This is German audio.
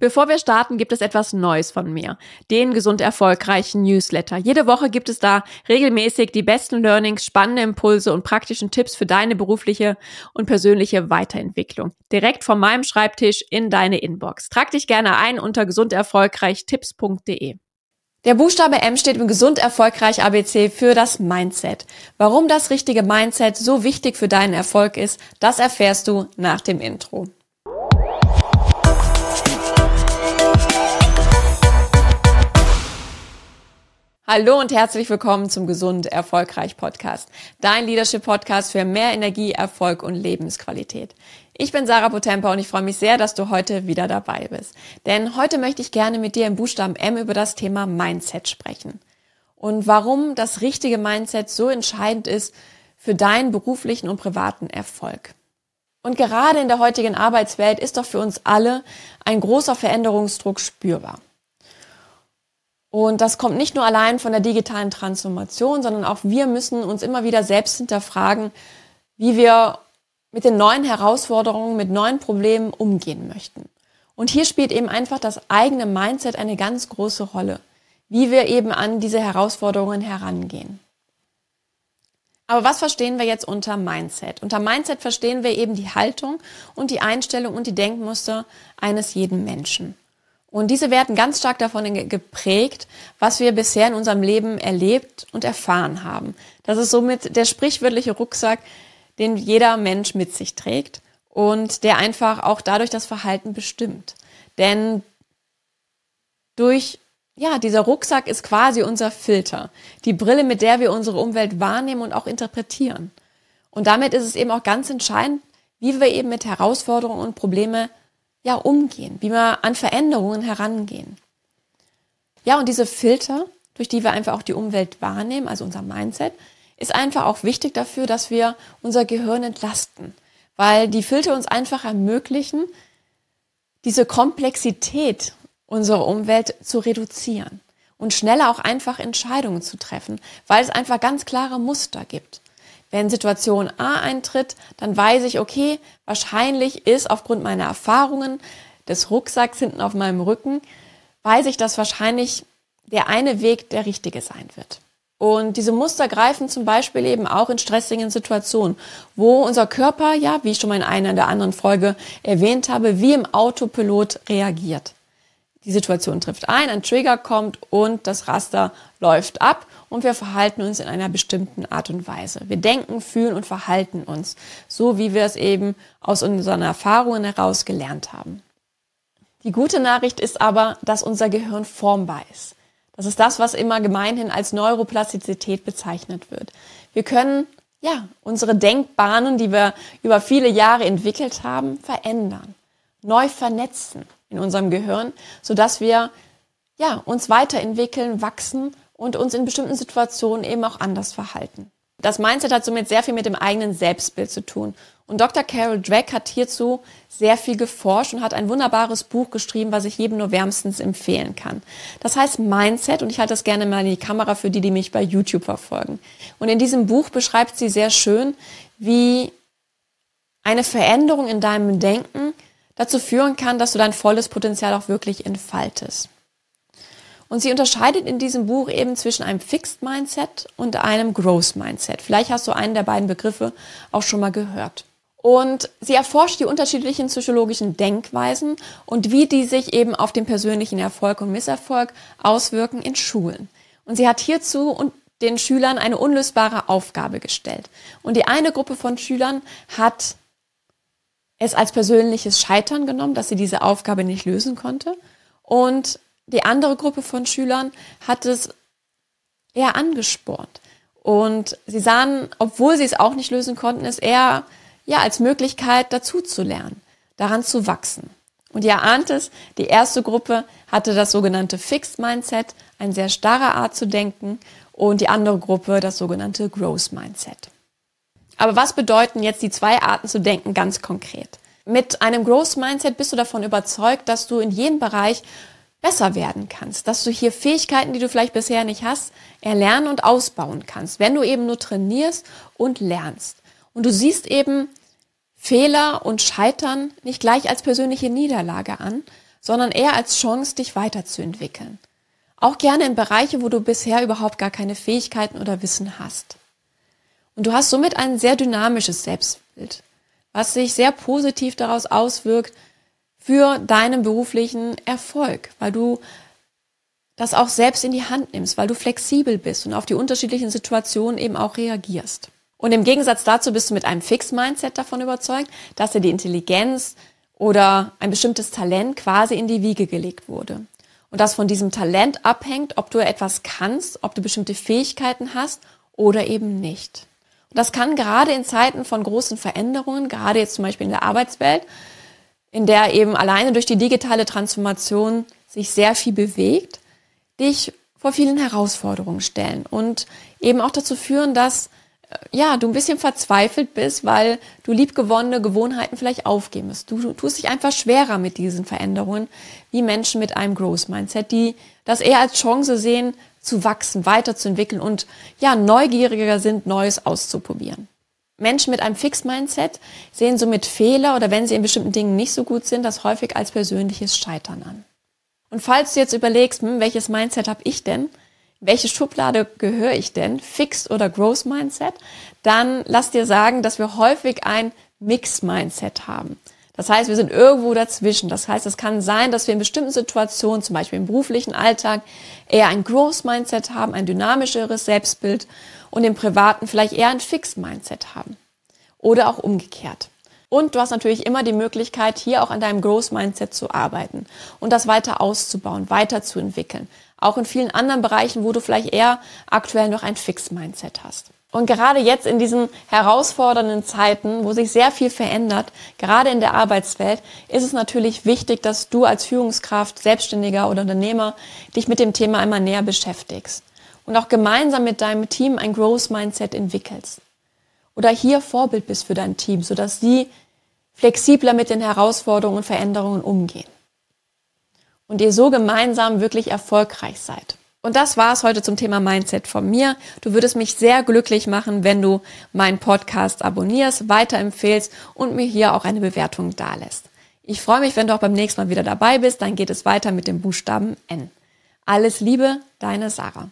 Bevor wir starten, gibt es etwas Neues von mir. Den gesund erfolgreichen Newsletter. Jede Woche gibt es da regelmäßig die besten Learnings, spannende Impulse und praktischen Tipps für deine berufliche und persönliche Weiterentwicklung. Direkt von meinem Schreibtisch in deine Inbox. Trag dich gerne ein unter gesunderfolgreichtipps.de. Der Buchstabe M steht im gesund erfolgreich ABC für das Mindset. Warum das richtige Mindset so wichtig für deinen Erfolg ist, das erfährst du nach dem Intro. Hallo und herzlich willkommen zum Gesund Erfolgreich Podcast. Dein Leadership Podcast für mehr Energie, Erfolg und Lebensqualität. Ich bin Sarah Potempa und ich freue mich sehr, dass du heute wieder dabei bist. Denn heute möchte ich gerne mit dir im Buchstaben M über das Thema Mindset sprechen. Und warum das richtige Mindset so entscheidend ist für deinen beruflichen und privaten Erfolg. Und gerade in der heutigen Arbeitswelt ist doch für uns alle ein großer Veränderungsdruck spürbar. Und das kommt nicht nur allein von der digitalen Transformation, sondern auch wir müssen uns immer wieder selbst hinterfragen, wie wir mit den neuen Herausforderungen, mit neuen Problemen umgehen möchten. Und hier spielt eben einfach das eigene Mindset eine ganz große Rolle, wie wir eben an diese Herausforderungen herangehen. Aber was verstehen wir jetzt unter Mindset? Unter Mindset verstehen wir eben die Haltung und die Einstellung und die Denkmuster eines jeden Menschen. Und diese werden ganz stark davon geprägt, was wir bisher in unserem Leben erlebt und erfahren haben. Das ist somit der sprichwörtliche Rucksack, den jeder Mensch mit sich trägt und der einfach auch dadurch das Verhalten bestimmt. Denn durch, ja, dieser Rucksack ist quasi unser Filter, die Brille, mit der wir unsere Umwelt wahrnehmen und auch interpretieren. Und damit ist es eben auch ganz entscheidend, wie wir eben mit Herausforderungen und Probleme ja, umgehen, wie wir an Veränderungen herangehen. Ja, und diese Filter, durch die wir einfach auch die Umwelt wahrnehmen, also unser Mindset, ist einfach auch wichtig dafür, dass wir unser Gehirn entlasten, weil die Filter uns einfach ermöglichen, diese Komplexität unserer Umwelt zu reduzieren und schneller auch einfach Entscheidungen zu treffen, weil es einfach ganz klare Muster gibt. Wenn Situation A eintritt, dann weiß ich, okay, wahrscheinlich ist aufgrund meiner Erfahrungen des Rucksacks hinten auf meinem Rücken, weiß ich, dass wahrscheinlich der eine Weg der richtige sein wird. Und diese Muster greifen zum Beispiel eben auch in stressigen Situationen, wo unser Körper, ja, wie ich schon mal in einer der anderen Folge erwähnt habe, wie im Autopilot reagiert. Die Situation trifft ein, ein Trigger kommt und das Raster läuft ab und wir verhalten uns in einer bestimmten Art und Weise. Wir denken, fühlen und verhalten uns, so wie wir es eben aus unseren Erfahrungen heraus gelernt haben. Die gute Nachricht ist aber, dass unser Gehirn formbar ist. Das ist das, was immer gemeinhin als Neuroplastizität bezeichnet wird. Wir können ja unsere Denkbahnen, die wir über viele Jahre entwickelt haben, verändern, neu vernetzen in unserem Gehirn, so dass wir ja uns weiterentwickeln, wachsen und uns in bestimmten Situationen eben auch anders verhalten. Das Mindset hat somit sehr viel mit dem eigenen Selbstbild zu tun. Und Dr. Carol Dweck hat hierzu sehr viel geforscht und hat ein wunderbares Buch geschrieben, was ich jedem nur wärmstens empfehlen kann. Das heißt Mindset und ich halte das gerne mal in die Kamera für die, die mich bei YouTube verfolgen. Und in diesem Buch beschreibt sie sehr schön, wie eine Veränderung in deinem Denken dazu führen kann, dass du dein volles Potenzial auch wirklich entfaltest. Und sie unterscheidet in diesem Buch eben zwischen einem Fixed Mindset und einem Growth Mindset. Vielleicht hast du einen der beiden Begriffe auch schon mal gehört. Und sie erforscht die unterschiedlichen psychologischen Denkweisen und wie die sich eben auf den persönlichen Erfolg und Misserfolg auswirken in Schulen. Und sie hat hierzu den Schülern eine unlösbare Aufgabe gestellt. Und die eine Gruppe von Schülern hat es als persönliches Scheitern genommen, dass sie diese Aufgabe nicht lösen konnte. Und die andere Gruppe von Schülern hat es eher angespornt. Und sie sahen, obwohl sie es auch nicht lösen konnten, es eher ja als Möglichkeit dazu zu lernen, daran zu wachsen. Und ihr ahnt es, die erste Gruppe hatte das sogenannte Fixed Mindset, eine sehr starre Art zu denken, und die andere Gruppe das sogenannte Growth Mindset. Aber was bedeuten jetzt die zwei Arten zu denken ganz konkret? Mit einem Growth Mindset bist du davon überzeugt, dass du in jedem Bereich besser werden kannst, dass du hier Fähigkeiten, die du vielleicht bisher nicht hast, erlernen und ausbauen kannst, wenn du eben nur trainierst und lernst. Und du siehst eben Fehler und Scheitern nicht gleich als persönliche Niederlage an, sondern eher als Chance, dich weiterzuentwickeln. Auch gerne in Bereiche, wo du bisher überhaupt gar keine Fähigkeiten oder Wissen hast. Und du hast somit ein sehr dynamisches Selbstbild, was sich sehr positiv daraus auswirkt für deinen beruflichen Erfolg, weil du das auch selbst in die Hand nimmst, weil du flexibel bist und auf die unterschiedlichen Situationen eben auch reagierst. Und im Gegensatz dazu bist du mit einem Fix-Mindset davon überzeugt, dass dir die Intelligenz oder ein bestimmtes Talent quasi in die Wiege gelegt wurde. Und dass von diesem Talent abhängt, ob du etwas kannst, ob du bestimmte Fähigkeiten hast oder eben nicht. Das kann gerade in Zeiten von großen Veränderungen, gerade jetzt zum Beispiel in der Arbeitswelt, in der eben alleine durch die digitale Transformation sich sehr viel bewegt, dich vor vielen Herausforderungen stellen und eben auch dazu führen, dass ja, du ein bisschen verzweifelt bist, weil du liebgewonnene Gewohnheiten vielleicht aufgeben musst. Du, du tust dich einfach schwerer mit diesen Veränderungen, wie Menschen mit einem Growth Mindset, die das eher als Chance sehen, zu wachsen, weiterzuentwickeln und ja, neugieriger sind, Neues auszuprobieren. Menschen mit einem Fixed Mindset sehen somit Fehler oder wenn sie in bestimmten Dingen nicht so gut sind, das häufig als persönliches Scheitern an. Und falls du jetzt überlegst, hm, welches Mindset habe ich denn, welche Schublade gehöre ich denn, Fixed oder Growth Mindset, dann lass dir sagen, dass wir häufig ein Mixed Mindset haben. Das heißt, wir sind irgendwo dazwischen. Das heißt, es kann sein, dass wir in bestimmten Situationen, zum Beispiel im beruflichen Alltag, eher ein Growth Mindset haben, ein dynamischeres Selbstbild und im privaten vielleicht eher ein Fixed Mindset haben. Oder auch umgekehrt. Und du hast natürlich immer die Möglichkeit, hier auch an deinem Growth Mindset zu arbeiten und das weiter auszubauen, weiterzuentwickeln. Auch in vielen anderen Bereichen, wo du vielleicht eher aktuell noch ein Fix-Mindset hast. Und gerade jetzt in diesen herausfordernden Zeiten, wo sich sehr viel verändert, gerade in der Arbeitswelt, ist es natürlich wichtig, dass du als Führungskraft, Selbstständiger oder Unternehmer dich mit dem Thema einmal näher beschäftigst und auch gemeinsam mit deinem Team ein Growth Mindset entwickelst. Oder hier Vorbild bist für dein Team, sodass sie flexibler mit den Herausforderungen und Veränderungen umgehen und ihr so gemeinsam wirklich erfolgreich seid. Und das war es heute zum Thema Mindset von mir. Du würdest mich sehr glücklich machen, wenn du meinen Podcast abonnierst, weiterempfehlst und mir hier auch eine Bewertung dalässt. Ich freue mich, wenn du auch beim nächsten Mal wieder dabei bist. Dann geht es weiter mit dem Buchstaben N. Alles Liebe, deine Sarah.